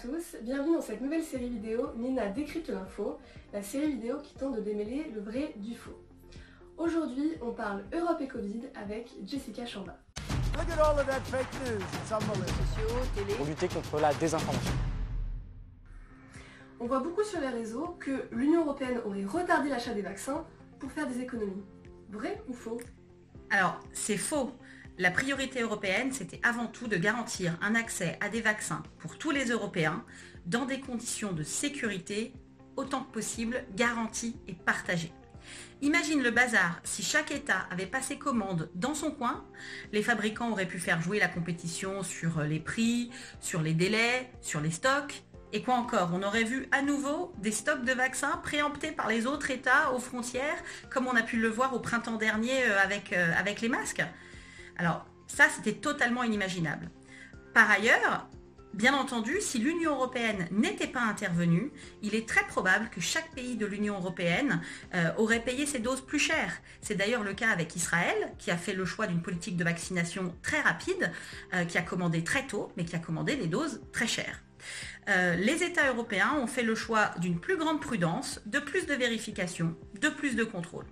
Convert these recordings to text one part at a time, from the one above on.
tous, bienvenue dans cette nouvelle série vidéo Nina décrypte l'info, la série vidéo qui tente de démêler le vrai du faux. Aujourd'hui, on parle Europe et Covid avec Jessica Chamba. Pour lutter contre la désinformation. On voit beaucoup sur les réseaux que l'Union Européenne aurait retardé l'achat des vaccins pour faire des économies. Vrai ou faux? Alors, c'est faux. La priorité européenne, c'était avant tout de garantir un accès à des vaccins pour tous les Européens dans des conditions de sécurité autant que possible garanties et partagées. Imagine le bazar, si chaque État avait passé commande dans son coin, les fabricants auraient pu faire jouer la compétition sur les prix, sur les délais, sur les stocks, et quoi encore On aurait vu à nouveau des stocks de vaccins préemptés par les autres États aux frontières, comme on a pu le voir au printemps dernier euh, avec, euh, avec les masques? Alors ça, c'était totalement inimaginable. Par ailleurs, bien entendu, si l'Union européenne n'était pas intervenue, il est très probable que chaque pays de l'Union européenne euh, aurait payé ses doses plus chères. C'est d'ailleurs le cas avec Israël, qui a fait le choix d'une politique de vaccination très rapide, euh, qui a commandé très tôt, mais qui a commandé des doses très chères. Euh, les États européens ont fait le choix d'une plus grande prudence, de plus de vérification, de plus de contrôle.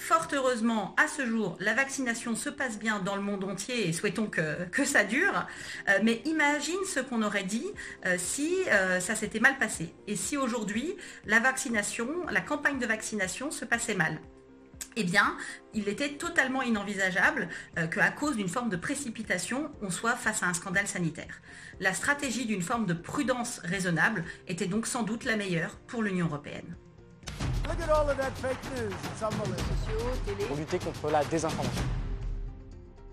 Fort heureusement, à ce jour, la vaccination se passe bien dans le monde entier et souhaitons que, ça dure. Euh, mais imagine ce qu'on aurait dit euh, si euh, ça s'était mal passé et si aujourd'hui la vaccination, la campagne de vaccination se passait mal. Eh bien, il était totalement inenvisageable qu'à cause d'une forme de précipitation, on soit face à un scandale sanitaire. La stratégie d'une forme de prudence raisonnable était donc sans doute la meilleure pour l'Union européenne. Pour lutter contre la désinformation.